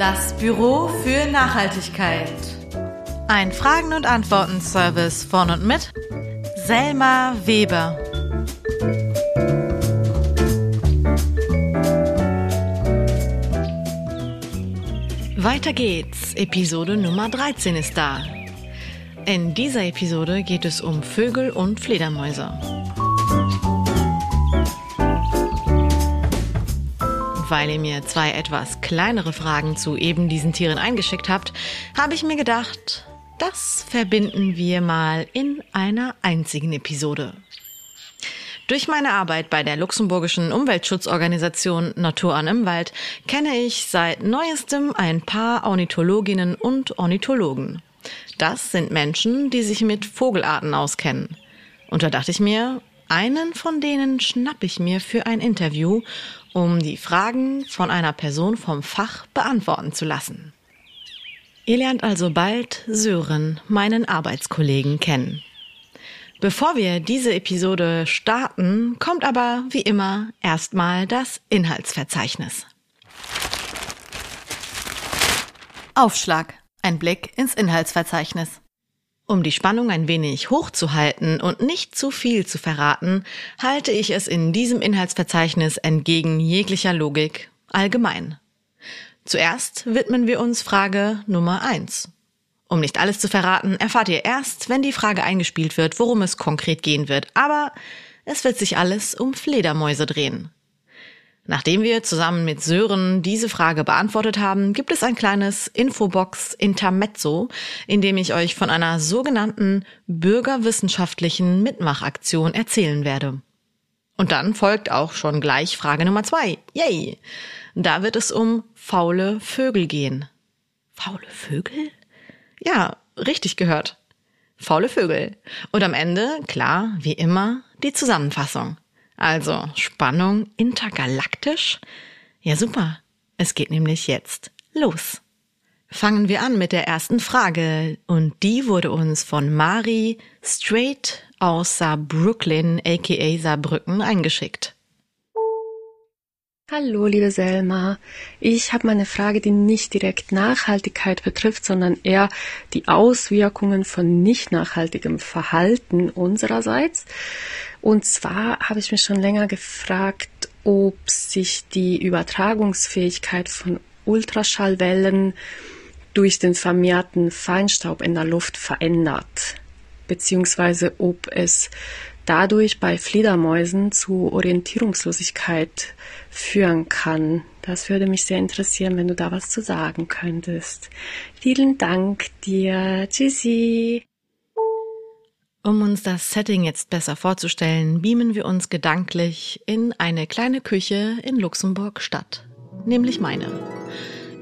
Das Büro für Nachhaltigkeit. Ein Fragen- und Antworten-Service von und mit Selma Weber. Weiter geht's. Episode Nummer 13 ist da. In dieser Episode geht es um Vögel und Fledermäuse. weil ihr mir zwei etwas kleinere Fragen zu eben diesen Tieren eingeschickt habt, habe ich mir gedacht, das verbinden wir mal in einer einzigen Episode. Durch meine Arbeit bei der luxemburgischen Umweltschutzorganisation Natur an im Wald kenne ich seit neuestem ein paar Ornithologinnen und Ornithologen. Das sind Menschen, die sich mit Vogelarten auskennen. Und da dachte ich mir, einen von denen schnapp ich mir für ein Interview um die Fragen von einer Person vom Fach beantworten zu lassen. Ihr lernt also bald Sören, meinen Arbeitskollegen, kennen. Bevor wir diese Episode starten, kommt aber wie immer erstmal das Inhaltsverzeichnis. Aufschlag. Ein Blick ins Inhaltsverzeichnis. Um die Spannung ein wenig hochzuhalten und nicht zu viel zu verraten, halte ich es in diesem Inhaltsverzeichnis entgegen jeglicher Logik allgemein. Zuerst widmen wir uns Frage Nummer eins. Um nicht alles zu verraten, erfahrt ihr erst, wenn die Frage eingespielt wird, worum es konkret gehen wird. Aber es wird sich alles um Fledermäuse drehen. Nachdem wir zusammen mit Sören diese Frage beantwortet haben, gibt es ein kleines Infobox Intermezzo, in dem ich euch von einer sogenannten bürgerwissenschaftlichen Mitmachaktion erzählen werde. Und dann folgt auch schon gleich Frage Nummer zwei. Yay! Da wird es um faule Vögel gehen. Faule Vögel? Ja, richtig gehört. Faule Vögel. Und am Ende, klar, wie immer, die Zusammenfassung. Also Spannung intergalaktisch? Ja, super. Es geht nämlich jetzt los. Fangen wir an mit der ersten Frage und die wurde uns von Mari straight aus Saarbrücken aka Saarbrücken eingeschickt. Hallo, liebe Selma. Ich habe mal eine Frage, die nicht direkt Nachhaltigkeit betrifft, sondern eher die Auswirkungen von nicht nachhaltigem Verhalten unsererseits. Und zwar habe ich mich schon länger gefragt, ob sich die Übertragungsfähigkeit von Ultraschallwellen durch den vermehrten Feinstaub in der Luft verändert, beziehungsweise ob es dadurch bei Fledermäusen zu Orientierungslosigkeit führen kann. Das würde mich sehr interessieren, wenn du da was zu sagen könntest. Vielen Dank dir. Tschüssi. Um uns das Setting jetzt besser vorzustellen, beamen wir uns gedanklich in eine kleine Küche in Luxemburg Stadt, nämlich meine.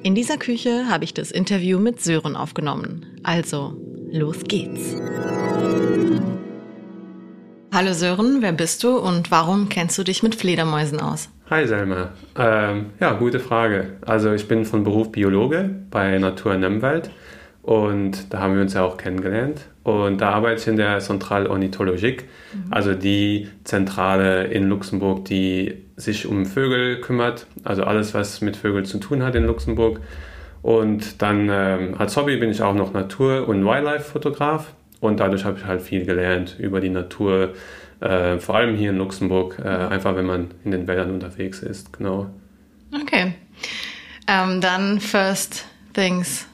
In dieser Küche habe ich das Interview mit Sören aufgenommen. Also, los geht's. Hallo Sören, wer bist du und warum kennst du dich mit Fledermäusen aus? Hi Selma. Ähm, ja, gute Frage. Also ich bin von Beruf Biologe bei Natur Nemmwald und da haben wir uns ja auch kennengelernt. Und da arbeite ich in der Centrale Ornithologique, mhm. also die Zentrale in Luxemburg, die sich um Vögel kümmert, also alles, was mit Vögeln zu tun hat in Luxemburg. Und dann ähm, als Hobby bin ich auch noch Natur- und Wildlife-Fotograf. Und dadurch habe ich halt viel gelernt über die Natur, äh, vor allem hier in Luxemburg, äh, einfach wenn man in den Wäldern unterwegs ist, genau. Okay. Ähm, dann First Things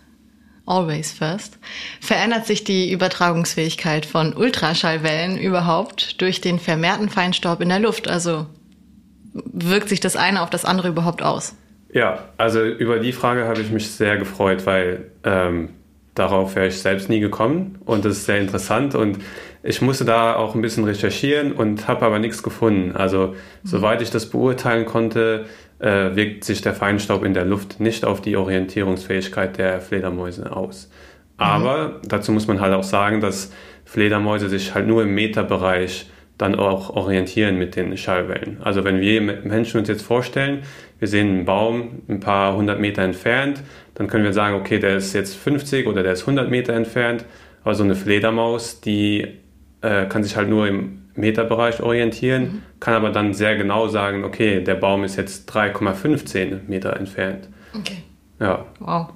Always First. Verändert sich die Übertragungsfähigkeit von Ultraschallwellen überhaupt durch den vermehrten Feinstaub in der Luft? Also wirkt sich das eine auf das andere überhaupt aus? Ja, also über die Frage habe ich mich sehr gefreut, weil ähm, darauf wäre ich selbst nie gekommen und das ist sehr interessant und ich musste da auch ein bisschen recherchieren und habe aber nichts gefunden. Also mhm. soweit ich das beurteilen konnte, äh, wirkt sich der Feinstaub in der Luft nicht auf die Orientierungsfähigkeit der Fledermäuse aus. Aber mhm. dazu muss man halt auch sagen, dass Fledermäuse sich halt nur im Meterbereich dann auch orientieren mit den Schallwellen. Also wenn wir Menschen uns jetzt vorstellen, wir sehen einen Baum ein paar hundert Meter entfernt, dann können wir sagen, okay, der ist jetzt 50 oder der ist 100 Meter entfernt. Aber so eine Fledermaus, die äh, kann sich halt nur im Meterbereich orientieren, mhm. kann aber dann sehr genau sagen, okay, der Baum ist jetzt 3,15 Meter entfernt. Okay. Ja. Wow.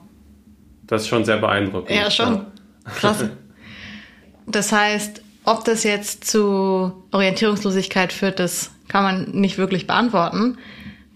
Das ist schon sehr beeindruckend. Ja, schon. Krass. Das heißt, ob das jetzt zu Orientierungslosigkeit führt, das kann man nicht wirklich beantworten.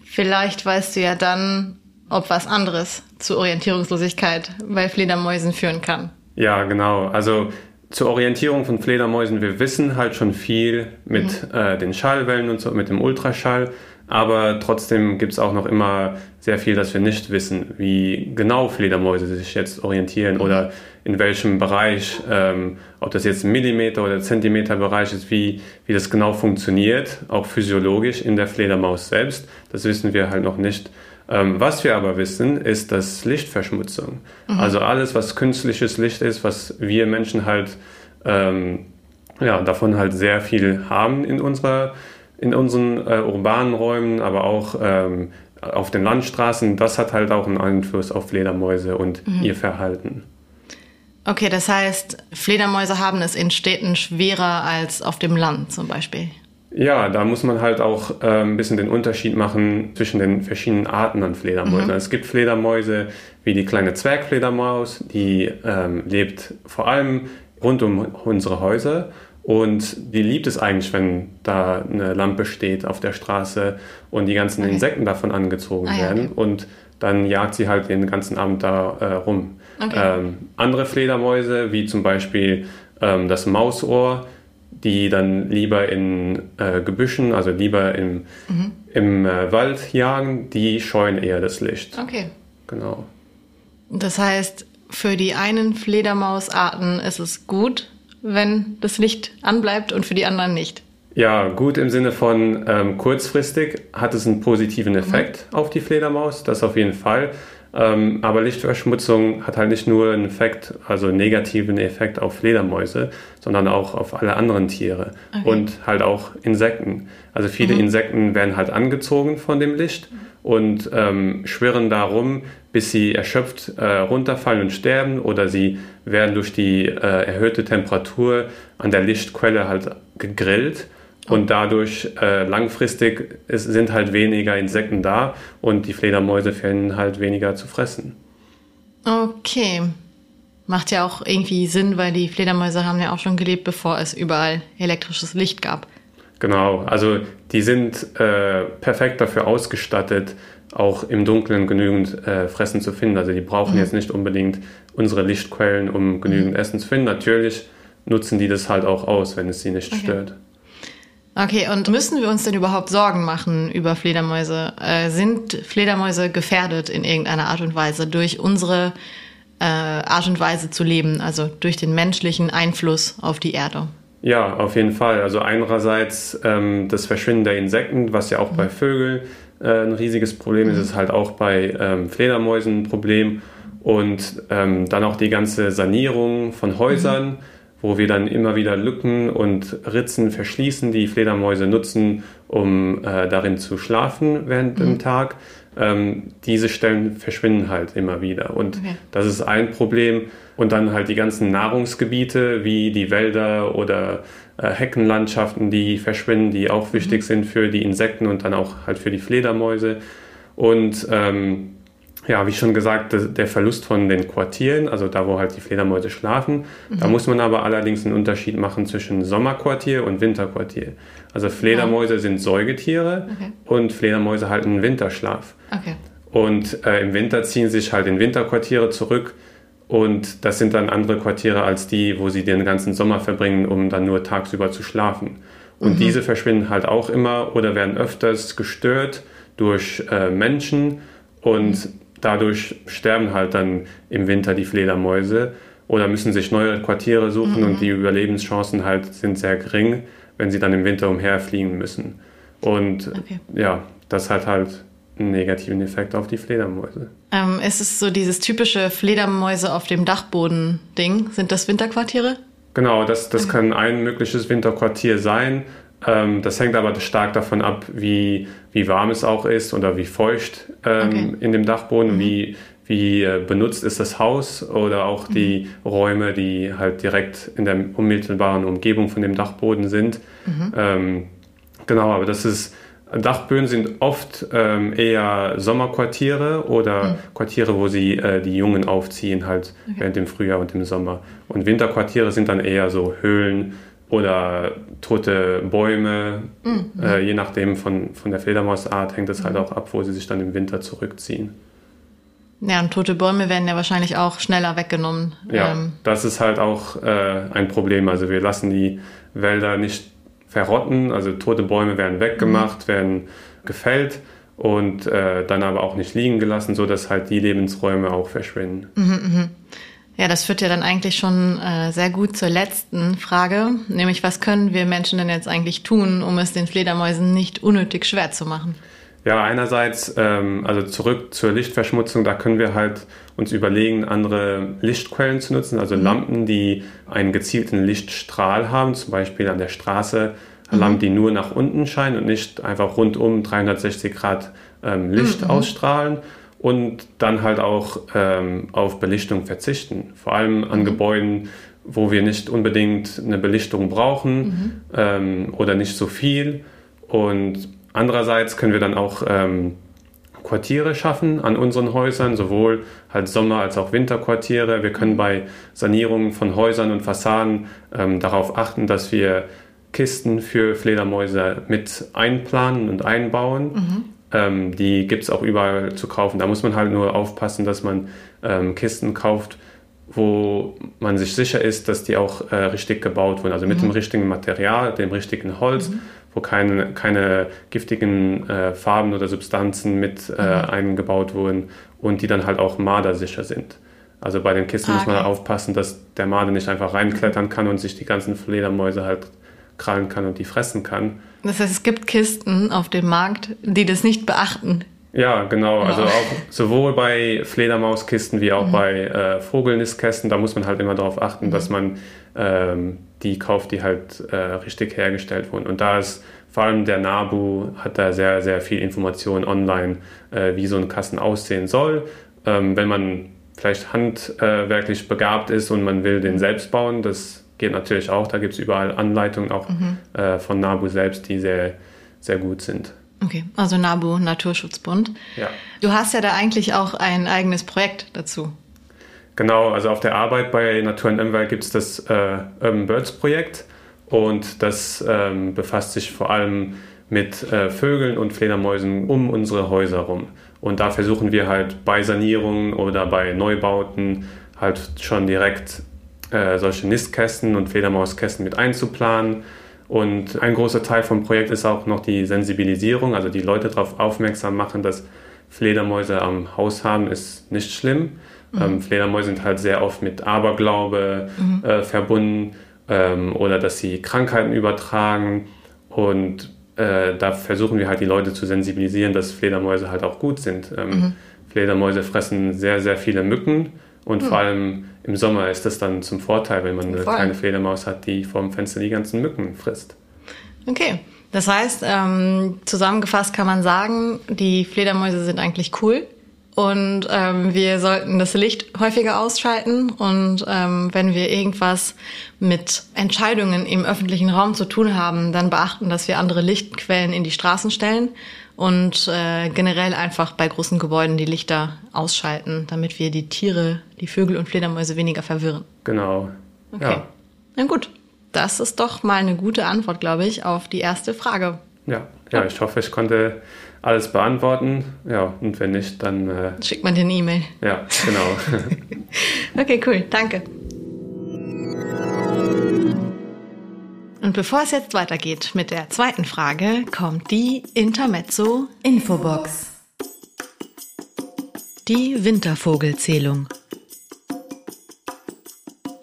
Vielleicht weißt du ja dann, ob was anderes zu Orientierungslosigkeit bei Fledermäusen führen kann. Ja, genau. Also zur Orientierung von Fledermäusen, wir wissen halt schon viel mit mhm. äh, den Schallwellen und so, mit dem Ultraschall. Aber trotzdem gibt es auch noch immer sehr viel, das wir nicht wissen, wie genau Fledermäuse sich jetzt orientieren oder in welchem Bereich, ähm, ob das jetzt ein Millimeter oder Zentimeter Bereich ist, wie, wie das genau funktioniert, auch physiologisch in der Fledermaus selbst. Das wissen wir halt noch nicht. Ähm, was wir aber wissen, ist, dass Lichtverschmutzung, mhm. also alles, was künstliches Licht ist, was wir Menschen halt ähm, ja, davon halt sehr viel haben in unserer in unseren äh, urbanen Räumen, aber auch ähm, auf den Landstraßen, das hat halt auch einen Einfluss auf Fledermäuse und mhm. ihr Verhalten. Okay, das heißt, Fledermäuse haben es in Städten schwerer als auf dem Land zum Beispiel. Ja, da muss man halt auch äh, ein bisschen den Unterschied machen zwischen den verschiedenen Arten an Fledermäusen. Mhm. Es gibt Fledermäuse wie die kleine Zwergfledermaus, die ähm, lebt vor allem rund um unsere Häuser und die liebt es eigentlich, wenn da eine Lampe steht auf der Straße und die ganzen okay. Insekten davon angezogen ah, ja, werden. Okay. Und dann jagt sie halt den ganzen Abend da äh, rum. Okay. Ähm, andere Fledermäuse, wie zum Beispiel ähm, das Mausohr, die dann lieber in äh, Gebüschen, also lieber im, mhm. im äh, Wald jagen, die scheuen eher das Licht. Okay. Genau. Das heißt, für die einen Fledermausarten ist es gut, wenn das Licht anbleibt und für die anderen nicht? Ja, gut im Sinne von ähm, kurzfristig hat es einen positiven Effekt mhm. auf die Fledermaus, das auf jeden Fall. Ähm, aber Lichtverschmutzung hat halt nicht nur einen Effekt, also einen negativen Effekt auf Fledermäuse, sondern auch auf alle anderen Tiere okay. und halt auch Insekten. Also viele mhm. Insekten werden halt angezogen von dem Licht und ähm, schwirren darum, bis sie erschöpft äh, runterfallen und sterben oder sie werden durch die äh, erhöhte Temperatur an der Lichtquelle halt gegrillt und dadurch äh, langfristig ist, sind halt weniger Insekten da und die Fledermäuse finden halt weniger zu fressen. Okay. Macht ja auch irgendwie Sinn, weil die Fledermäuse haben ja auch schon gelebt, bevor es überall elektrisches Licht gab. Genau, also die sind äh, perfekt dafür ausgestattet, auch im Dunkeln genügend äh, Fressen zu finden. Also die brauchen mhm. jetzt nicht unbedingt unsere Lichtquellen, um genügend mhm. Essen zu finden. Natürlich nutzen die das halt auch aus, wenn es sie nicht okay. stört. Okay, und müssen wir uns denn überhaupt Sorgen machen über Fledermäuse? Äh, sind Fledermäuse gefährdet in irgendeiner Art und Weise durch unsere äh, Art und Weise zu leben, also durch den menschlichen Einfluss auf die Erde? Ja, auf jeden Fall. Also einerseits ähm, das Verschwinden der Insekten, was ja auch mhm. bei Vögeln äh, ein riesiges Problem ist, mhm. ist halt auch bei ähm, Fledermäusen ein Problem. Und ähm, dann auch die ganze Sanierung von Häusern, mhm. wo wir dann immer wieder Lücken und Ritzen verschließen, die Fledermäuse nutzen, um äh, darin zu schlafen während mhm. dem Tag. Ähm, diese Stellen verschwinden halt immer wieder. Und okay. das ist ein Problem. Und dann halt die ganzen Nahrungsgebiete wie die Wälder oder äh, Heckenlandschaften, die verschwinden, die auch wichtig mhm. sind für die Insekten und dann auch halt für die Fledermäuse. Und ähm, ja, wie schon gesagt, der Verlust von den Quartieren, also da, wo halt die Fledermäuse schlafen. Mhm. Da muss man aber allerdings einen Unterschied machen zwischen Sommerquartier und Winterquartier. Also Fledermäuse ja. sind Säugetiere okay. und Fledermäuse halten einen Winterschlaf. Okay. Und äh, im Winter ziehen sich halt in Winterquartiere zurück und das sind dann andere Quartiere als die, wo sie den ganzen Sommer verbringen, um dann nur tagsüber zu schlafen. Und mhm. diese verschwinden halt auch immer oder werden öfters gestört durch äh, Menschen und mhm. dadurch sterben halt dann im Winter die Fledermäuse oder müssen sich neue Quartiere suchen mhm. und die Überlebenschancen halt sind sehr gering, wenn sie dann im Winter umherfliegen müssen. Und okay. ja, das hat halt einen negativen Effekt auf die Fledermäuse. Ähm, ist es so dieses typische Fledermäuse auf dem Dachboden-Ding? Sind das Winterquartiere? Genau, das, das kann ein mögliches Winterquartier sein. Ähm, das hängt aber stark davon ab, wie, wie warm es auch ist oder wie feucht ähm, okay. in dem Dachboden, mhm. wie, wie äh, benutzt ist das Haus oder auch mhm. die Räume, die halt direkt in der unmittelbaren Umgebung von dem Dachboden sind. Mhm. Ähm, genau, aber das ist Dachböen sind oft ähm, eher Sommerquartiere oder mhm. Quartiere, wo sie äh, die Jungen aufziehen, halt okay. während dem Frühjahr und im Sommer. Und Winterquartiere sind dann eher so Höhlen oder tote Bäume. Mhm. Äh, je nachdem von, von der Fledermausart hängt es halt mhm. auch ab, wo sie sich dann im Winter zurückziehen. Ja, und tote Bäume werden ja wahrscheinlich auch schneller weggenommen. Ja, ähm. das ist halt auch äh, ein Problem. Also wir lassen die Wälder nicht verrotten. Also tote Bäume werden weggemacht, mhm. werden gefällt und äh, dann aber auch nicht liegen gelassen, sodass halt die Lebensräume auch verschwinden. Mhm, mh. Ja, das führt ja dann eigentlich schon äh, sehr gut zur letzten Frage, nämlich was können wir Menschen denn jetzt eigentlich tun, um es den Fledermäusen nicht unnötig schwer zu machen? Ja, einerseits, ähm, also zurück zur Lichtverschmutzung, da können wir halt uns überlegen, andere Lichtquellen zu nutzen, also mhm. Lampen, die einen gezielten Lichtstrahl haben, zum Beispiel an der Straße mhm. Lampen, die nur nach unten scheinen und nicht einfach rundum 360 Grad ähm, Licht mhm. ausstrahlen und dann halt auch ähm, auf Belichtung verzichten, vor allem an mhm. Gebäuden, wo wir nicht unbedingt eine Belichtung brauchen mhm. ähm, oder nicht so viel und Andererseits können wir dann auch ähm, Quartiere schaffen an unseren Häusern, sowohl halt Sommer- als auch Winterquartiere. Wir können bei Sanierungen von Häusern und Fassaden ähm, darauf achten, dass wir Kisten für Fledermäuse mit einplanen und einbauen. Mhm. Ähm, die gibt es auch überall zu kaufen. Da muss man halt nur aufpassen, dass man ähm, Kisten kauft, wo man sich sicher ist, dass die auch äh, richtig gebaut wurden. Also mit mhm. dem richtigen Material, dem richtigen Holz. Mhm wo keine, keine giftigen äh, Farben oder Substanzen mit äh, mhm. eingebaut wurden und die dann halt auch mardersicher sind. Also bei den Kisten ah, muss man okay. aufpassen, dass der Marder nicht einfach reinklettern kann und sich die ganzen Fledermäuse halt krallen kann und die fressen kann. Das heißt, es gibt Kisten auf dem Markt, die das nicht beachten. Ja, genau. Also auch sowohl bei Fledermauskisten wie auch mhm. bei äh, Vogelnistkästen, da muss man halt immer darauf achten, mhm. dass man ähm, die kauft, die halt äh, richtig hergestellt wurden. Und da ist vor allem der NABU hat da sehr, sehr viel Information online, äh, wie so ein Kasten aussehen soll. Ähm, wenn man vielleicht handwerklich begabt ist und man will den selbst bauen, das geht natürlich auch. Da gibt es überall Anleitungen auch mhm. äh, von NABU selbst, die sehr, sehr gut sind. Okay, also NABU, Naturschutzbund. Ja. Du hast ja da eigentlich auch ein eigenes Projekt dazu. Genau, also auf der Arbeit bei Natur und Umwelt gibt es das äh, Urban Birds Projekt und das ähm, befasst sich vor allem mit äh, Vögeln und Fledermäusen um unsere Häuser rum. Und da versuchen wir halt bei Sanierungen oder bei Neubauten halt schon direkt äh, solche Nistkästen und Fledermauskästen mit einzuplanen. Und ein großer Teil vom Projekt ist auch noch die Sensibilisierung, also die Leute darauf aufmerksam machen, dass Fledermäuse am Haus haben, ist nicht schlimm. Mhm. Ähm, Fledermäuse sind halt sehr oft mit Aberglaube mhm. äh, verbunden ähm, oder dass sie Krankheiten übertragen. Und äh, da versuchen wir halt die Leute zu sensibilisieren, dass Fledermäuse halt auch gut sind. Ähm, mhm. Fledermäuse fressen sehr, sehr viele Mücken und mhm. vor allem im Sommer ist das dann zum Vorteil, wenn man eine Voll. kleine Fledermaus hat, die vor dem Fenster die ganzen Mücken frisst. Okay. Das heißt, ähm, zusammengefasst kann man sagen, die Fledermäuse sind eigentlich cool. Und ähm, wir sollten das Licht häufiger ausschalten. Und ähm, wenn wir irgendwas mit Entscheidungen im öffentlichen Raum zu tun haben, dann beachten, dass wir andere Lichtquellen in die Straßen stellen und äh, generell einfach bei großen Gebäuden die Lichter ausschalten, damit wir die Tiere, die Vögel und Fledermäuse weniger verwirren. Genau. Okay. Ja. Na gut, das ist doch mal eine gute Antwort, glaube ich, auf die erste Frage. Ja, ja, ich hoffe, ich konnte alles beantworten. Ja, und wenn nicht, dann. Äh, Schickt man dir eine E-Mail. Ja, genau. okay, cool. Danke. Und bevor es jetzt weitergeht mit der zweiten Frage, kommt die Intermezzo Infobox. Die Wintervogelzählung.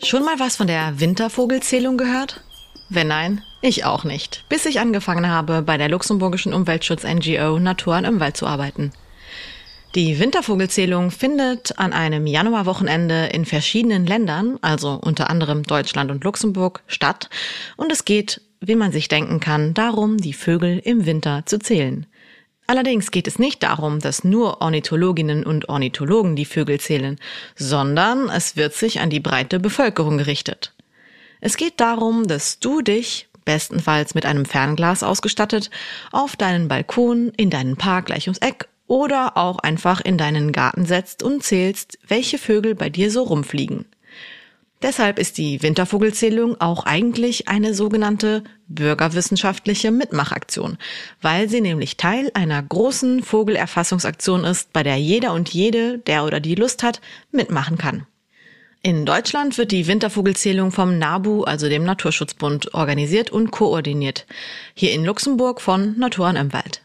Schon mal was von der Wintervogelzählung gehört? Wenn nein, ich auch nicht, bis ich angefangen habe, bei der luxemburgischen Umweltschutz-NGO Natur an Umwelt zu arbeiten. Die Wintervogelzählung findet an einem Januarwochenende in verschiedenen Ländern, also unter anderem Deutschland und Luxemburg, statt und es geht, wie man sich denken kann, darum, die Vögel im Winter zu zählen. Allerdings geht es nicht darum, dass nur Ornithologinnen und Ornithologen die Vögel zählen, sondern es wird sich an die breite Bevölkerung gerichtet. Es geht darum, dass du dich bestenfalls mit einem Fernglas ausgestattet, auf deinen Balkon, in deinen Park gleich ums Eck oder auch einfach in deinen Garten setzt und zählst, welche Vögel bei dir so rumfliegen. Deshalb ist die Wintervogelzählung auch eigentlich eine sogenannte bürgerwissenschaftliche Mitmachaktion, weil sie nämlich Teil einer großen Vogelerfassungsaktion ist, bei der jeder und jede, der oder die Lust hat, mitmachen kann. In Deutschland wird die Wintervogelzählung vom NABU, also dem Naturschutzbund, organisiert und koordiniert. Hier in Luxemburg von Natur an im Wald.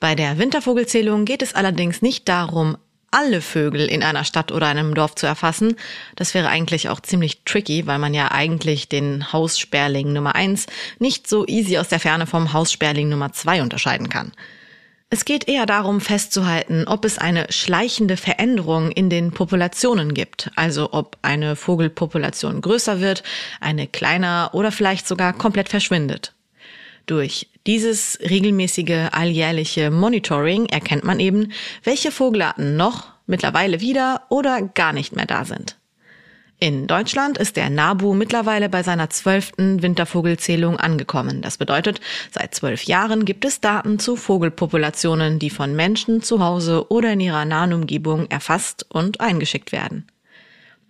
Bei der Wintervogelzählung geht es allerdings nicht darum, alle Vögel in einer Stadt oder einem Dorf zu erfassen. Das wäre eigentlich auch ziemlich tricky, weil man ja eigentlich den Haussperling Nummer eins nicht so easy aus der Ferne vom Haussperling Nummer zwei unterscheiden kann. Es geht eher darum festzuhalten, ob es eine schleichende Veränderung in den Populationen gibt, also ob eine Vogelpopulation größer wird, eine kleiner oder vielleicht sogar komplett verschwindet. Durch dieses regelmäßige alljährliche Monitoring erkennt man eben, welche Vogelarten noch, mittlerweile wieder oder gar nicht mehr da sind. In Deutschland ist der NABU mittlerweile bei seiner zwölften Wintervogelzählung angekommen. Das bedeutet, seit zwölf Jahren gibt es Daten zu Vogelpopulationen, die von Menschen zu Hause oder in ihrer nahen Umgebung erfasst und eingeschickt werden.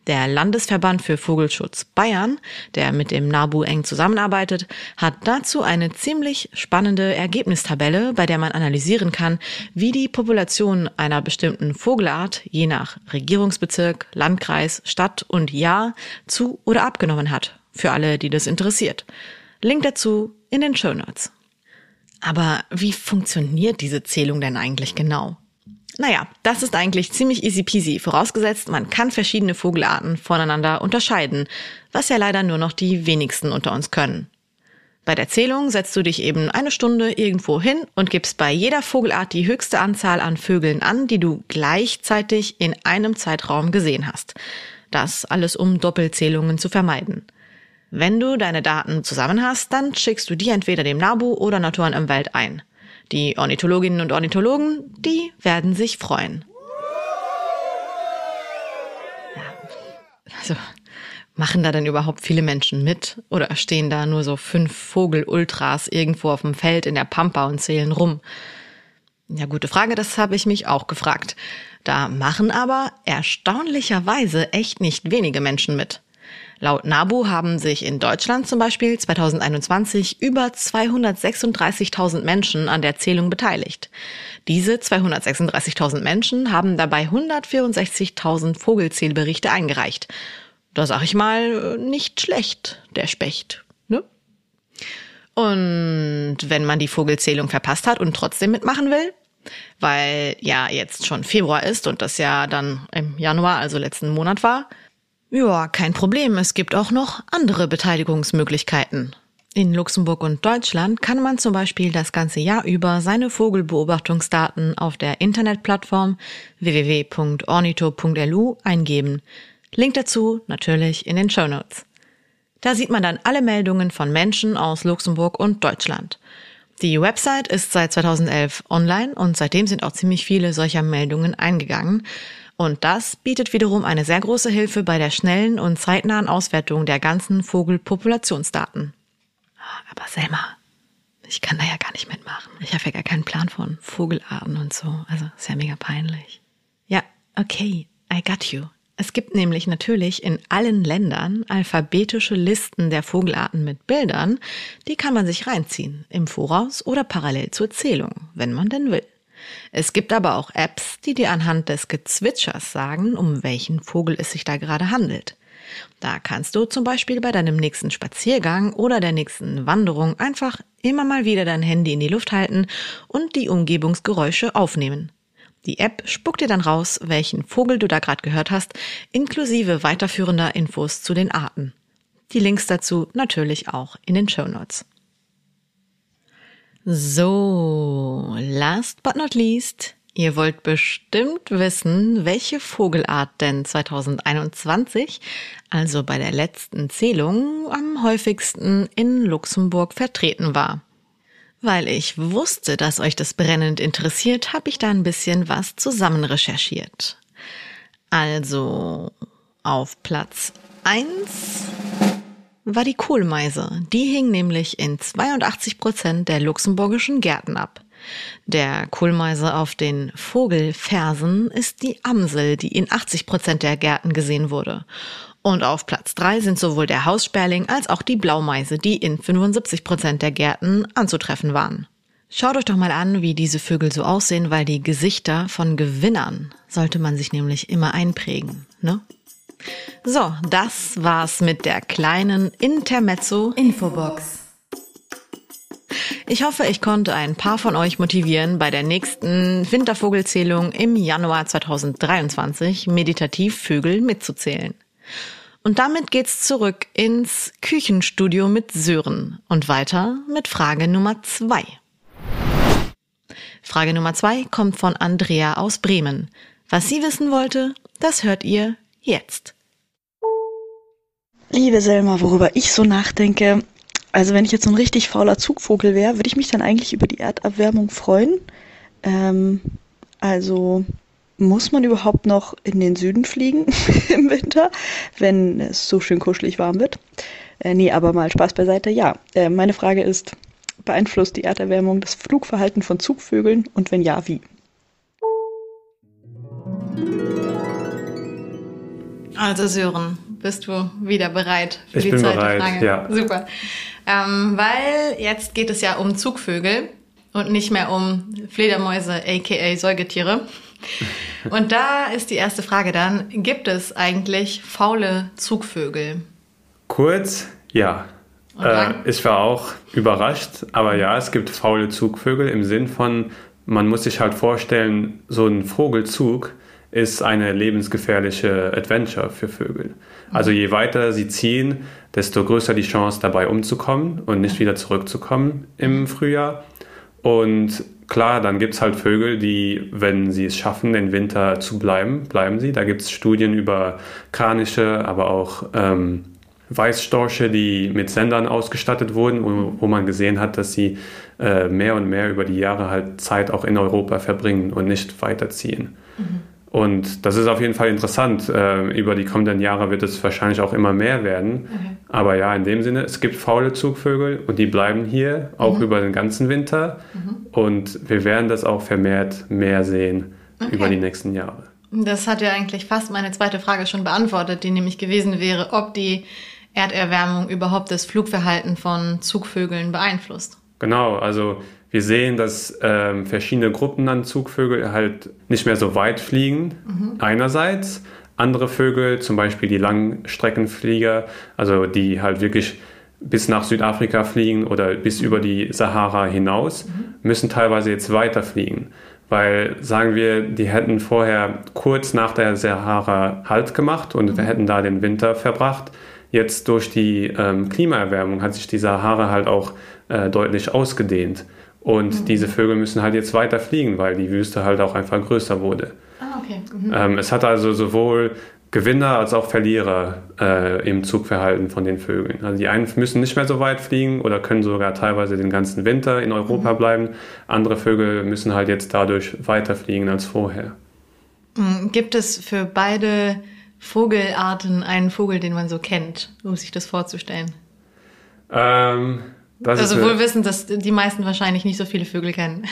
Der Landesverband für Vogelschutz Bayern, der mit dem NABU eng zusammenarbeitet, hat dazu eine ziemlich spannende Ergebnistabelle, bei der man analysieren kann, wie die Population einer bestimmten Vogelart je nach Regierungsbezirk, Landkreis, Stadt und Jahr zu oder abgenommen hat. Für alle, die das interessiert. Link dazu in den Show Notes. Aber wie funktioniert diese Zählung denn eigentlich genau? Naja, das ist eigentlich ziemlich easy peasy, vorausgesetzt, man kann verschiedene Vogelarten voneinander unterscheiden, was ja leider nur noch die wenigsten unter uns können. Bei der Zählung setzt du dich eben eine Stunde irgendwo hin und gibst bei jeder Vogelart die höchste Anzahl an Vögeln an, die du gleichzeitig in einem Zeitraum gesehen hast. Das alles um Doppelzählungen zu vermeiden. Wenn du deine Daten zusammen hast, dann schickst du die entweder dem NABU oder Naturen im Wald ein. Die Ornithologinnen und Ornithologen, die werden sich freuen. Ja, also, machen da denn überhaupt viele Menschen mit? Oder stehen da nur so fünf Vogel-Ultras irgendwo auf dem Feld in der Pampa und zählen rum? Ja, gute Frage, das habe ich mich auch gefragt. Da machen aber erstaunlicherweise echt nicht wenige Menschen mit. Laut NABU haben sich in Deutschland zum Beispiel 2021 über 236.000 Menschen an der Zählung beteiligt. Diese 236.000 Menschen haben dabei 164.000 Vogelzählberichte eingereicht. Da sag ich mal, nicht schlecht, der Specht. Ne? Und wenn man die Vogelzählung verpasst hat und trotzdem mitmachen will, weil ja jetzt schon Februar ist und das ja dann im Januar, also letzten Monat war, ja, kein Problem. Es gibt auch noch andere Beteiligungsmöglichkeiten. In Luxemburg und Deutschland kann man zum Beispiel das ganze Jahr über seine Vogelbeobachtungsdaten auf der Internetplattform www.ornito.lu eingeben. Link dazu natürlich in den Show Notes. Da sieht man dann alle Meldungen von Menschen aus Luxemburg und Deutschland. Die Website ist seit 2011 online und seitdem sind auch ziemlich viele solcher Meldungen eingegangen. Und das bietet wiederum eine sehr große Hilfe bei der schnellen und zeitnahen Auswertung der ganzen Vogelpopulationsdaten. Aber Selma, ich kann da ja gar nicht mitmachen. Ich habe ja gar keinen Plan von Vogelarten und so. Also ist ja mega peinlich. Ja, okay, I got you. Es gibt nämlich natürlich in allen Ländern alphabetische Listen der Vogelarten mit Bildern, die kann man sich reinziehen, im Voraus oder parallel zur Zählung, wenn man denn will. Es gibt aber auch Apps, die dir anhand des Gezwitschers sagen, um welchen Vogel es sich da gerade handelt. Da kannst du zum Beispiel bei deinem nächsten Spaziergang oder der nächsten Wanderung einfach immer mal wieder dein Handy in die Luft halten und die Umgebungsgeräusche aufnehmen. Die App spuckt dir dann raus, welchen Vogel du da gerade gehört hast, inklusive weiterführender Infos zu den Arten. Die Links dazu natürlich auch in den Show Notes. So, last but not least, ihr wollt bestimmt wissen, welche Vogelart denn 2021, also bei der letzten Zählung, am häufigsten in Luxemburg vertreten war. Weil ich wusste, dass euch das brennend interessiert, habe ich da ein bisschen was zusammen recherchiert. Also auf Platz eins war die Kohlmeise. Die hing nämlich in 82 Prozent der luxemburgischen Gärten ab. Der Kohlmeise auf den Vogelfersen ist die Amsel, die in 80 Prozent der Gärten gesehen wurde. Und auf Platz drei sind sowohl der Haussperling als auch die Blaumeise, die in 75 Prozent der Gärten anzutreffen waren. Schaut euch doch mal an, wie diese Vögel so aussehen, weil die Gesichter von Gewinnern sollte man sich nämlich immer einprägen, ne? So, das war's mit der kleinen Intermezzo Infobox. Ich hoffe, ich konnte ein paar von euch motivieren, bei der nächsten Wintervogelzählung im Januar 2023 meditativ Vögel mitzuzählen. Und damit geht's zurück ins Küchenstudio mit Sören und weiter mit Frage Nummer zwei. Frage Nummer zwei kommt von Andrea aus Bremen. Was sie wissen wollte, das hört ihr jetzt. Liebe Selma, worüber ich so nachdenke, also wenn ich jetzt so ein richtig fauler Zugvogel wäre, würde ich mich dann eigentlich über die Erdabwärmung freuen. Ähm, also muss man überhaupt noch in den Süden fliegen im Winter, wenn es so schön kuschelig warm wird? Äh, nee, aber mal Spaß beiseite. Ja, äh, meine Frage ist, beeinflusst die Erderwärmung das Flugverhalten von Zugvögeln und wenn ja, wie? Also Sören, bist du wieder bereit für ich die bin zweite bereit, Frage? Ja. Super. Ähm, weil jetzt geht es ja um Zugvögel und nicht mehr um Fledermäuse, aka Säugetiere. Und da ist die erste Frage dann, gibt es eigentlich faule Zugvögel? Kurz, ja. Äh, ich war auch überrascht, aber ja, es gibt faule Zugvögel im Sinn von, man muss sich halt vorstellen, so ein Vogelzug ist eine lebensgefährliche Adventure für Vögel. Also je weiter sie ziehen, desto größer die Chance dabei umzukommen und nicht wieder zurückzukommen im Frühjahr. Und klar, dann gibt es halt Vögel, die, wenn sie es schaffen, den Winter zu bleiben, bleiben sie. Da gibt es Studien über Kraniche, aber auch ähm, Weißstorche, die mit Sendern ausgestattet wurden, wo, wo man gesehen hat, dass sie äh, mehr und mehr über die Jahre halt Zeit auch in Europa verbringen und nicht weiterziehen. Mhm. Und das ist auf jeden Fall interessant. Äh, über die kommenden Jahre wird es wahrscheinlich auch immer mehr werden. Okay. Aber ja, in dem Sinne, es gibt faule Zugvögel und die bleiben hier auch mhm. über den ganzen Winter. Mhm. Und wir werden das auch vermehrt mehr sehen okay. über die nächsten Jahre. Das hat ja eigentlich fast meine zweite Frage schon beantwortet, die nämlich gewesen wäre, ob die Erderwärmung überhaupt das Flugverhalten von Zugvögeln beeinflusst. Genau, also wir sehen, dass ähm, verschiedene Gruppen an Zugvögel halt nicht mehr so weit fliegen, mhm. einerseits. Andere Vögel, zum Beispiel die Langstreckenflieger, also die halt wirklich bis nach Südafrika fliegen oder bis über die Sahara hinaus, mhm. müssen teilweise jetzt weiterfliegen. Weil, sagen wir, die hätten vorher kurz nach der Sahara Halt gemacht und mhm. hätten da den Winter verbracht. Jetzt durch die ähm, Klimaerwärmung hat sich die Sahara halt auch äh, deutlich ausgedehnt. Und mhm. diese Vögel müssen halt jetzt weiter fliegen, weil die Wüste halt auch einfach größer wurde. Ah, okay. Mhm. Ähm, es hat also sowohl Gewinner als auch Verlierer äh, im Zugverhalten von den Vögeln. Also die einen müssen nicht mehr so weit fliegen oder können sogar teilweise den ganzen Winter in Europa mhm. bleiben. Andere Vögel müssen halt jetzt dadurch weiter fliegen als vorher. Mhm. Gibt es für beide Vogelarten einen Vogel, den man so kennt, um sich das vorzustellen? Ähm, das also wohl wissen, dass die meisten wahrscheinlich nicht so viele Vögel kennen.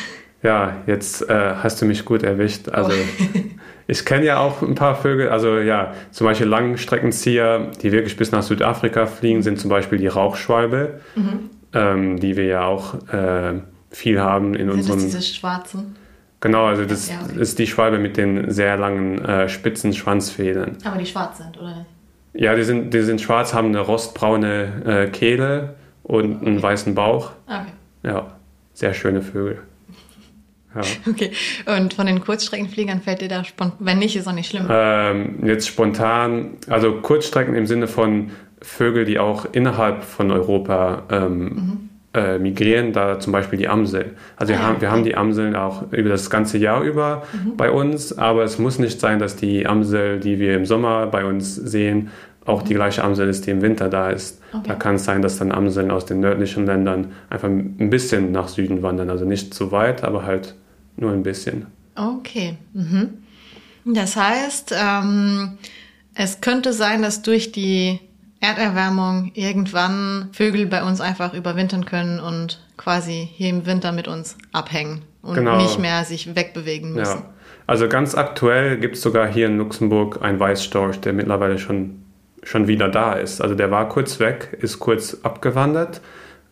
Ja, jetzt äh, hast du mich gut erwischt. Also oh. ich kenne ja auch ein paar Vögel. Also ja, zum Beispiel Langstreckenzieher, die wirklich bis nach Südafrika fliegen, sind zum Beispiel die Rauchschwalbe, mhm. ähm, die wir ja auch äh, viel haben in sind unserem. Das diese schwarzen? Genau, also das ja, okay. ist die Schwalbe mit den sehr langen äh, spitzen Schwanzfedern. Aber die schwarz sind, oder? Ja, die sind, die sind schwarz, haben eine rostbraune äh, Kehle und einen weißen Bauch. Okay. Ja, sehr schöne Vögel. Ja. Okay, und von den Kurzstreckenfliegern fällt dir da spontan, wenn nicht, ist auch nicht schlimm. Ähm, jetzt spontan, also Kurzstrecken im Sinne von Vögel, die auch innerhalb von Europa ähm, mhm. äh, migrieren, da zum Beispiel die Amseln. Also wir, ah, haben, wir haben die Amseln auch über das ganze Jahr über mhm. bei uns, aber es muss nicht sein, dass die Amsel, die wir im Sommer bei uns sehen, auch die gleiche Amsel ist, die im Winter da ist. Okay. Da kann es sein, dass dann Amseln aus den nördlichen Ländern einfach ein bisschen nach Süden wandern. Also nicht so weit, aber halt nur ein bisschen. Okay. Mhm. Das heißt, ähm, es könnte sein, dass durch die Erderwärmung irgendwann Vögel bei uns einfach überwintern können und quasi hier im Winter mit uns abhängen und genau. nicht mehr sich wegbewegen müssen. Ja. Also ganz aktuell gibt es sogar hier in Luxemburg einen Weißstorch, der mittlerweile schon, schon wieder da ist. Also der war kurz weg, ist kurz abgewandert.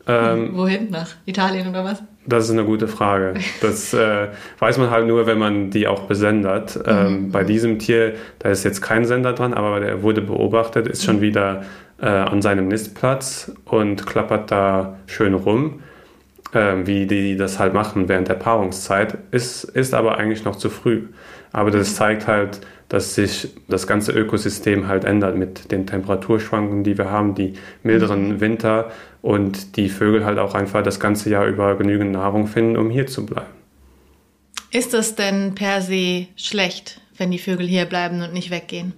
Ähm, Wohin? Nach Italien oder was? Das ist eine gute Frage. Das äh, weiß man halt nur, wenn man die auch besendet. Ähm, mhm. Bei diesem Tier, da ist jetzt kein Sender dran, aber der wurde beobachtet, ist schon mhm. wieder äh, an seinem Nistplatz und klappert da schön rum, äh, wie die das halt machen während der Paarungszeit. Ist, ist aber eigentlich noch zu früh. Aber das mhm. zeigt halt, dass sich das ganze Ökosystem halt ändert mit den Temperaturschwankungen, die wir haben, die milderen mhm. Winter und die Vögel halt auch einfach das ganze Jahr über genügend Nahrung finden, um hier zu bleiben. Ist das denn per se schlecht, wenn die Vögel hier bleiben und nicht weggehen?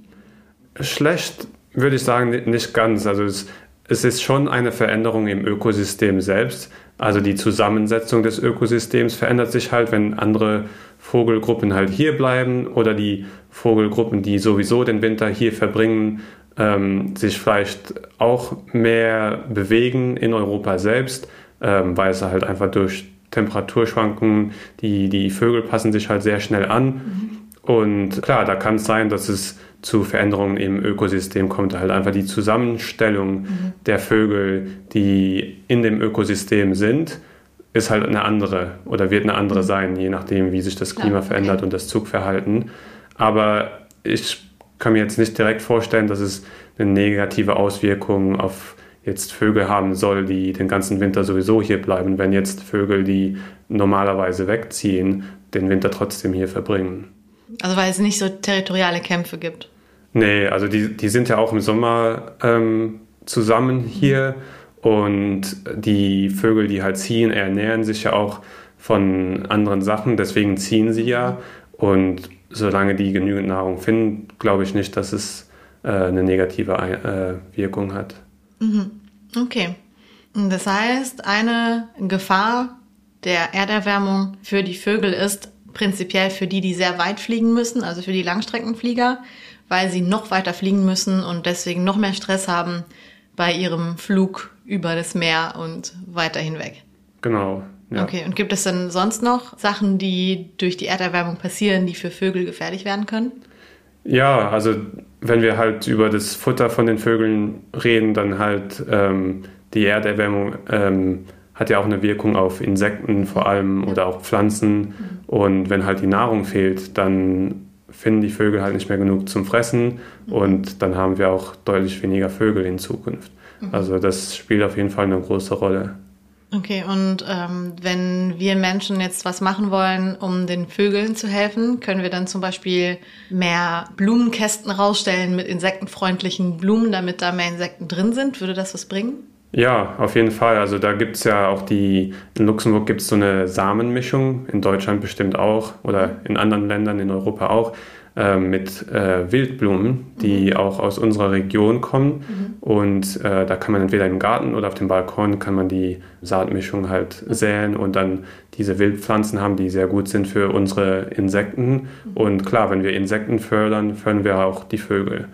Schlecht würde ich sagen, nicht ganz. Also es, es ist schon eine Veränderung im Ökosystem selbst. Also die Zusammensetzung des Ökosystems verändert sich halt, wenn andere Vogelgruppen halt hier bleiben oder die Vogelgruppen, die sowieso den Winter hier verbringen, ähm, sich vielleicht auch mehr bewegen in Europa selbst, ähm, weil es halt einfach durch Temperaturschwankungen, die, die Vögel passen sich halt sehr schnell an. Mhm. Und klar, da kann es sein, dass es zu Veränderungen im Ökosystem kommt. Halt einfach die Zusammenstellung mhm. der Vögel, die in dem Ökosystem sind, ist halt eine andere oder wird eine andere mhm. sein, je nachdem, wie sich das Klima okay. verändert und das Zugverhalten. Aber ich kann mir jetzt nicht direkt vorstellen, dass es eine negative Auswirkung auf jetzt Vögel haben soll, die den ganzen Winter sowieso hier bleiben, wenn jetzt Vögel, die normalerweise wegziehen, den Winter trotzdem hier verbringen. Also weil es nicht so territoriale Kämpfe gibt. Nee, also die, die sind ja auch im Sommer ähm, zusammen hier und die Vögel, die halt ziehen, ernähren sich ja auch von anderen Sachen, deswegen ziehen sie ja. Und solange die genügend Nahrung finden, glaube ich nicht, dass es äh, eine negative äh, Wirkung hat. Mhm. Okay. Das heißt, eine Gefahr der Erderwärmung für die Vögel ist prinzipiell für die, die sehr weit fliegen müssen, also für die Langstreckenflieger, weil sie noch weiter fliegen müssen und deswegen noch mehr Stress haben bei ihrem Flug über das Meer und weiter hinweg. Genau. Ja. Okay, und gibt es denn sonst noch Sachen, die durch die Erderwärmung passieren, die für Vögel gefährlich werden können? Ja, also wenn wir halt über das Futter von den Vögeln reden, dann halt ähm, die Erderwärmung ähm, hat ja auch eine Wirkung auf Insekten vor allem oder auch Pflanzen. Mhm. Und wenn halt die Nahrung fehlt, dann finden die Vögel halt nicht mehr genug zum Fressen mhm. und dann haben wir auch deutlich weniger Vögel in Zukunft. Mhm. Also das spielt auf jeden Fall eine große Rolle. Okay, und ähm, wenn wir Menschen jetzt was machen wollen, um den Vögeln zu helfen, können wir dann zum Beispiel mehr Blumenkästen rausstellen mit insektenfreundlichen Blumen, damit da mehr Insekten drin sind? Würde das was bringen? Ja, auf jeden Fall. Also da gibt es ja auch die, in Luxemburg gibt es so eine Samenmischung, in Deutschland bestimmt auch oder in anderen Ländern in Europa auch. Äh, mit äh, Wildblumen, die mhm. auch aus unserer Region kommen. Mhm. Und äh, da kann man entweder im Garten oder auf dem Balkon kann man die Saatmischung halt mhm. säen und dann diese Wildpflanzen haben, die sehr gut sind für unsere Insekten. Mhm. Und klar, wenn wir Insekten fördern, fördern wir auch die Vögel.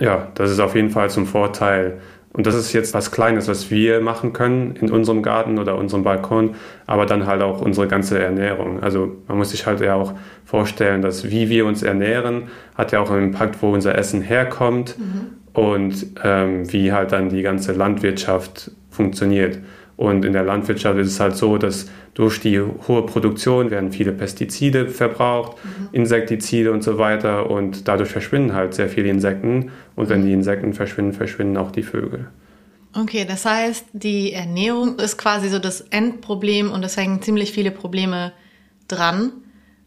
Ja, das ist auf jeden Fall zum Vorteil und das ist jetzt was Kleines, was wir machen können in unserem Garten oder unserem Balkon, aber dann halt auch unsere ganze Ernährung. Also man muss sich halt ja auch vorstellen, dass wie wir uns ernähren, hat ja auch einen Impact, wo unser Essen herkommt mhm. und ähm, wie halt dann die ganze Landwirtschaft funktioniert. Und in der Landwirtschaft ist es halt so, dass durch die hohe Produktion werden viele Pestizide verbraucht, mhm. Insektizide und so weiter und dadurch verschwinden halt sehr viele Insekten und wenn die Insekten verschwinden, verschwinden auch die Vögel. Okay, das heißt, die Ernährung ist quasi so das Endproblem und es hängen ziemlich viele Probleme dran.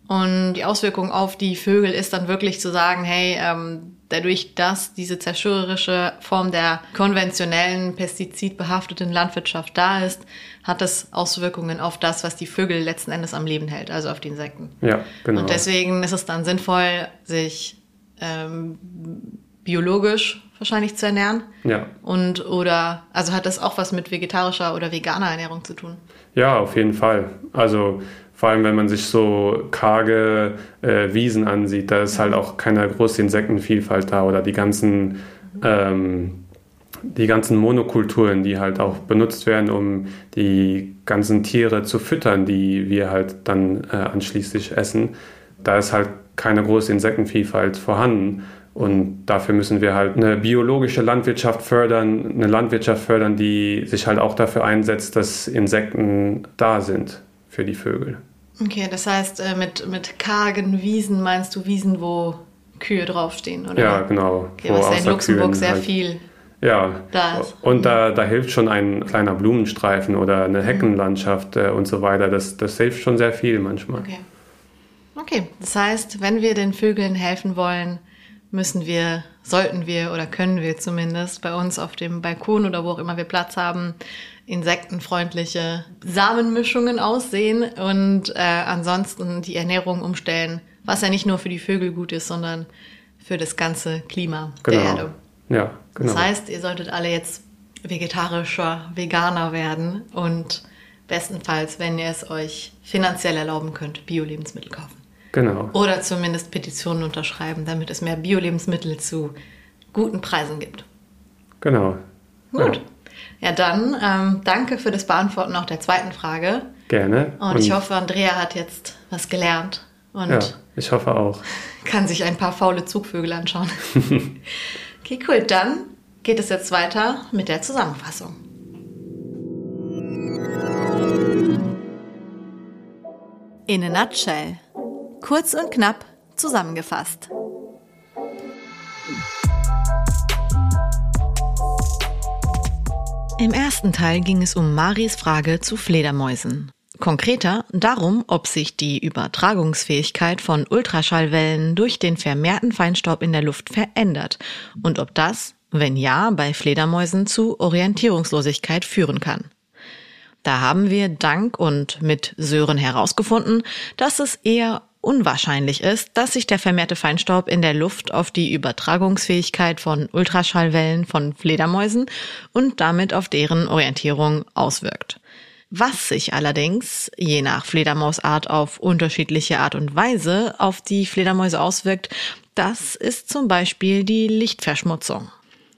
Und die Auswirkung auf die Vögel ist dann wirklich zu sagen, hey, ähm, dadurch, dass diese zerstörerische Form der konventionellen pestizidbehafteten Landwirtschaft da ist, hat das Auswirkungen auf das, was die Vögel letzten Endes am Leben hält, also auf die Insekten. Ja, genau. Und deswegen ist es dann sinnvoll, sich ähm, biologisch wahrscheinlich zu ernähren. Ja. Und oder, also hat das auch was mit vegetarischer oder veganer Ernährung zu tun? Ja, auf jeden Fall. Also vor allem, wenn man sich so karge äh, Wiesen ansieht, da ist halt auch keine große Insektenvielfalt da oder die ganzen ähm, die ganzen Monokulturen, die halt auch benutzt werden, um die ganzen Tiere zu füttern, die wir halt dann äh, anschließend essen. Da ist halt keine große Insektenvielfalt vorhanden. Und dafür müssen wir halt eine biologische Landwirtschaft fördern, eine Landwirtschaft fördern, die sich halt auch dafür einsetzt, dass Insekten da sind für die Vögel. Okay, das heißt, äh, mit, mit kargen Wiesen meinst du Wiesen, wo Kühe draufstehen, oder? Ja, genau. Okay, was ja in Luxemburg Kühen sehr halt, viel ja. Und da, da hilft schon ein kleiner Blumenstreifen oder eine mhm. Heckenlandschaft äh, und so weiter. Das, das hilft schon sehr viel manchmal. Okay. Okay, das heißt, wenn wir den Vögeln helfen wollen, müssen wir, sollten wir oder können wir zumindest bei uns auf dem Balkon oder wo auch immer wir Platz haben, insektenfreundliche Samenmischungen aussehen und äh, ansonsten die Ernährung umstellen, was ja nicht nur für die Vögel gut ist, sondern für das ganze Klima genau. der Erde. Ja, genau. Das heißt, ihr solltet alle jetzt vegetarischer Veganer werden und bestenfalls, wenn ihr es euch finanziell erlauben könnt, Bio-Lebensmittel kaufen. Genau. Oder zumindest Petitionen unterschreiben, damit es mehr Bio-Lebensmittel zu guten Preisen gibt. Genau. Gut. Ja, ja dann ähm, danke für das Beantworten auch der zweiten Frage. Gerne. Und, und ich hoffe, Andrea hat jetzt was gelernt. Und ja, ich hoffe auch. Kann sich ein paar faule Zugvögel anschauen. okay, cool. Dann geht es jetzt weiter mit der Zusammenfassung. In a nutshell. Kurz und knapp zusammengefasst. Im ersten Teil ging es um Maris Frage zu Fledermäusen. Konkreter darum, ob sich die Übertragungsfähigkeit von Ultraschallwellen durch den vermehrten Feinstaub in der Luft verändert und ob das, wenn ja, bei Fledermäusen zu Orientierungslosigkeit führen kann. Da haben wir dank und mit Sören herausgefunden, dass es eher unwahrscheinlich ist, dass sich der vermehrte Feinstaub in der Luft auf die Übertragungsfähigkeit von Ultraschallwellen von Fledermäusen und damit auf deren Orientierung auswirkt. Was sich allerdings, je nach Fledermausart auf unterschiedliche Art und Weise auf die Fledermäuse auswirkt, das ist zum Beispiel die Lichtverschmutzung.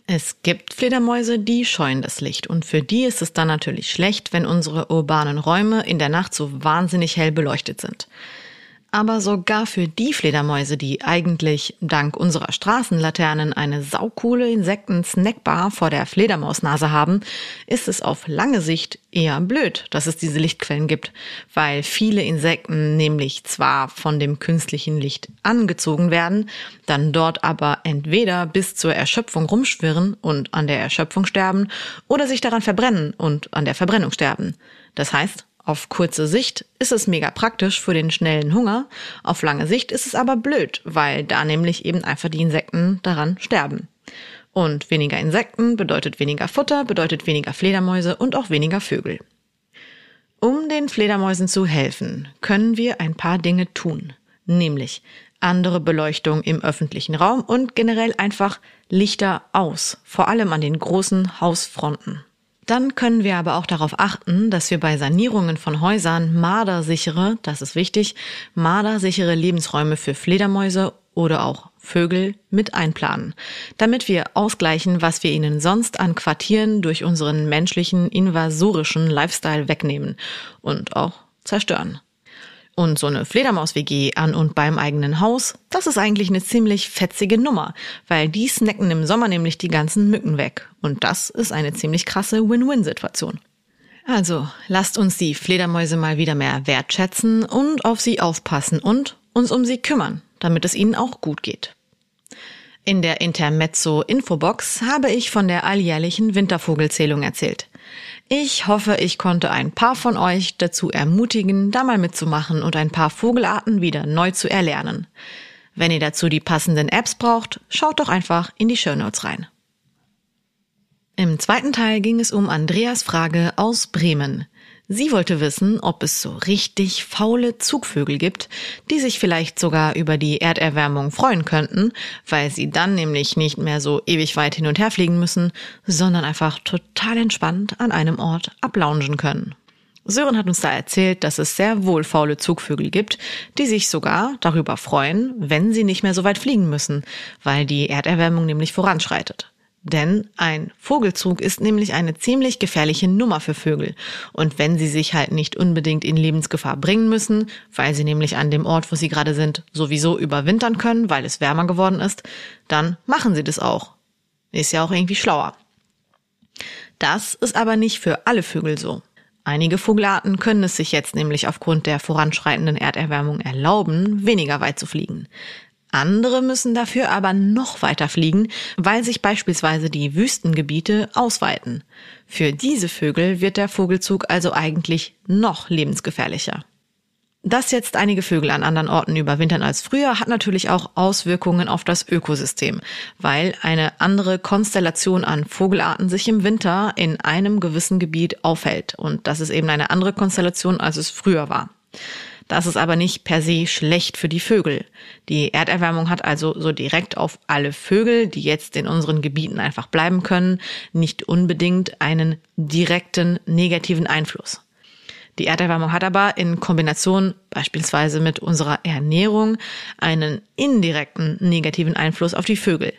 Es gibt Fledermäuse, die scheuen das Licht und für die ist es dann natürlich schlecht, wenn unsere urbanen Räume in der Nacht so wahnsinnig hell beleuchtet sind. Aber sogar für die Fledermäuse, die eigentlich dank unserer Straßenlaternen eine saukoole Insekten-Snackbar vor der Fledermausnase haben, ist es auf lange Sicht eher blöd, dass es diese Lichtquellen gibt, weil viele Insekten nämlich zwar von dem künstlichen Licht angezogen werden, dann dort aber entweder bis zur Erschöpfung rumschwirren und an der Erschöpfung sterben oder sich daran verbrennen und an der Verbrennung sterben. Das heißt, auf kurze Sicht ist es mega praktisch für den schnellen Hunger, auf lange Sicht ist es aber blöd, weil da nämlich eben einfach die Insekten daran sterben. Und weniger Insekten bedeutet weniger Futter, bedeutet weniger Fledermäuse und auch weniger Vögel. Um den Fledermäusen zu helfen, können wir ein paar Dinge tun, nämlich andere Beleuchtung im öffentlichen Raum und generell einfach Lichter aus, vor allem an den großen Hausfronten. Dann können wir aber auch darauf achten, dass wir bei Sanierungen von Häusern mardersichere, das ist wichtig, mardersichere Lebensräume für Fledermäuse oder auch Vögel mit einplanen, damit wir ausgleichen, was wir ihnen sonst an Quartieren durch unseren menschlichen invasorischen Lifestyle wegnehmen und auch zerstören. Und so eine Fledermaus-WG an und beim eigenen Haus, das ist eigentlich eine ziemlich fetzige Nummer, weil die snacken im Sommer nämlich die ganzen Mücken weg. Und das ist eine ziemlich krasse Win-Win-Situation. Also, lasst uns die Fledermäuse mal wieder mehr wertschätzen und auf sie aufpassen und uns um sie kümmern, damit es ihnen auch gut geht. In der Intermezzo Infobox habe ich von der alljährlichen Wintervogelzählung erzählt. Ich hoffe, ich konnte ein paar von euch dazu ermutigen, da mal mitzumachen und ein paar Vogelarten wieder neu zu erlernen. Wenn ihr dazu die passenden Apps braucht, schaut doch einfach in die Show Notes rein. Im zweiten Teil ging es um Andreas Frage aus Bremen. Sie wollte wissen, ob es so richtig faule Zugvögel gibt, die sich vielleicht sogar über die Erderwärmung freuen könnten, weil sie dann nämlich nicht mehr so ewig weit hin und her fliegen müssen, sondern einfach total entspannt an einem Ort ablaungen können. Sören hat uns da erzählt, dass es sehr wohl faule Zugvögel gibt, die sich sogar darüber freuen, wenn sie nicht mehr so weit fliegen müssen, weil die Erderwärmung nämlich voranschreitet. Denn ein Vogelzug ist nämlich eine ziemlich gefährliche Nummer für Vögel. Und wenn sie sich halt nicht unbedingt in Lebensgefahr bringen müssen, weil sie nämlich an dem Ort, wo sie gerade sind, sowieso überwintern können, weil es wärmer geworden ist, dann machen sie das auch. Ist ja auch irgendwie schlauer. Das ist aber nicht für alle Vögel so. Einige Vogelarten können es sich jetzt nämlich aufgrund der voranschreitenden Erderwärmung erlauben, weniger weit zu fliegen. Andere müssen dafür aber noch weiter fliegen, weil sich beispielsweise die Wüstengebiete ausweiten. Für diese Vögel wird der Vogelzug also eigentlich noch lebensgefährlicher. Dass jetzt einige Vögel an anderen Orten überwintern als früher, hat natürlich auch Auswirkungen auf das Ökosystem, weil eine andere Konstellation an Vogelarten sich im Winter in einem gewissen Gebiet aufhält. Und das ist eben eine andere Konstellation, als es früher war. Das ist aber nicht per se schlecht für die Vögel. Die Erderwärmung hat also so direkt auf alle Vögel, die jetzt in unseren Gebieten einfach bleiben können, nicht unbedingt einen direkten negativen Einfluss. Die Erderwärmung hat aber in Kombination beispielsweise mit unserer Ernährung einen indirekten negativen Einfluss auf die Vögel.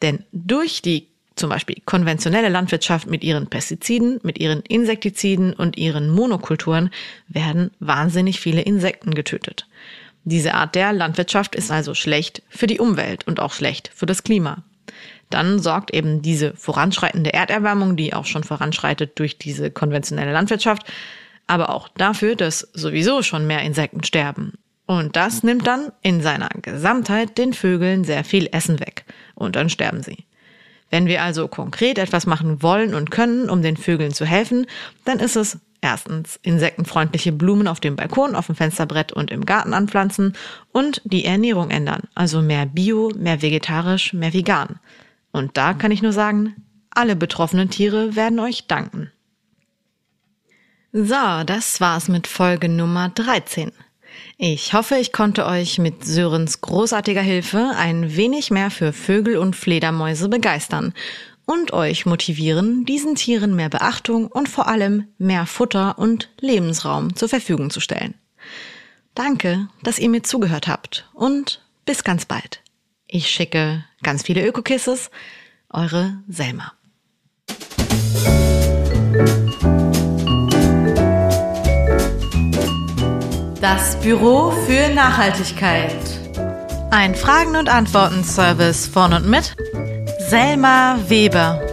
Denn durch die zum Beispiel konventionelle Landwirtschaft mit ihren Pestiziden, mit ihren Insektiziden und ihren Monokulturen werden wahnsinnig viele Insekten getötet. Diese Art der Landwirtschaft ist also schlecht für die Umwelt und auch schlecht für das Klima. Dann sorgt eben diese voranschreitende Erderwärmung, die auch schon voranschreitet durch diese konventionelle Landwirtschaft, aber auch dafür, dass sowieso schon mehr Insekten sterben. Und das nimmt dann in seiner Gesamtheit den Vögeln sehr viel Essen weg. Und dann sterben sie. Wenn wir also konkret etwas machen wollen und können, um den Vögeln zu helfen, dann ist es erstens insektenfreundliche Blumen auf dem Balkon, auf dem Fensterbrett und im Garten anpflanzen und die Ernährung ändern. Also mehr Bio, mehr vegetarisch, mehr vegan. Und da kann ich nur sagen, alle betroffenen Tiere werden euch danken. So, das war's mit Folge Nummer 13. Ich hoffe, ich konnte euch mit Sörens großartiger Hilfe ein wenig mehr für Vögel und Fledermäuse begeistern und euch motivieren, diesen Tieren mehr Beachtung und vor allem mehr Futter und Lebensraum zur Verfügung zu stellen. Danke, dass ihr mir zugehört habt und bis ganz bald. Ich schicke ganz viele Ökokisses, eure Selma. Das Büro für Nachhaltigkeit. Ein Fragen- und Antworten-Service von und mit Selma Weber.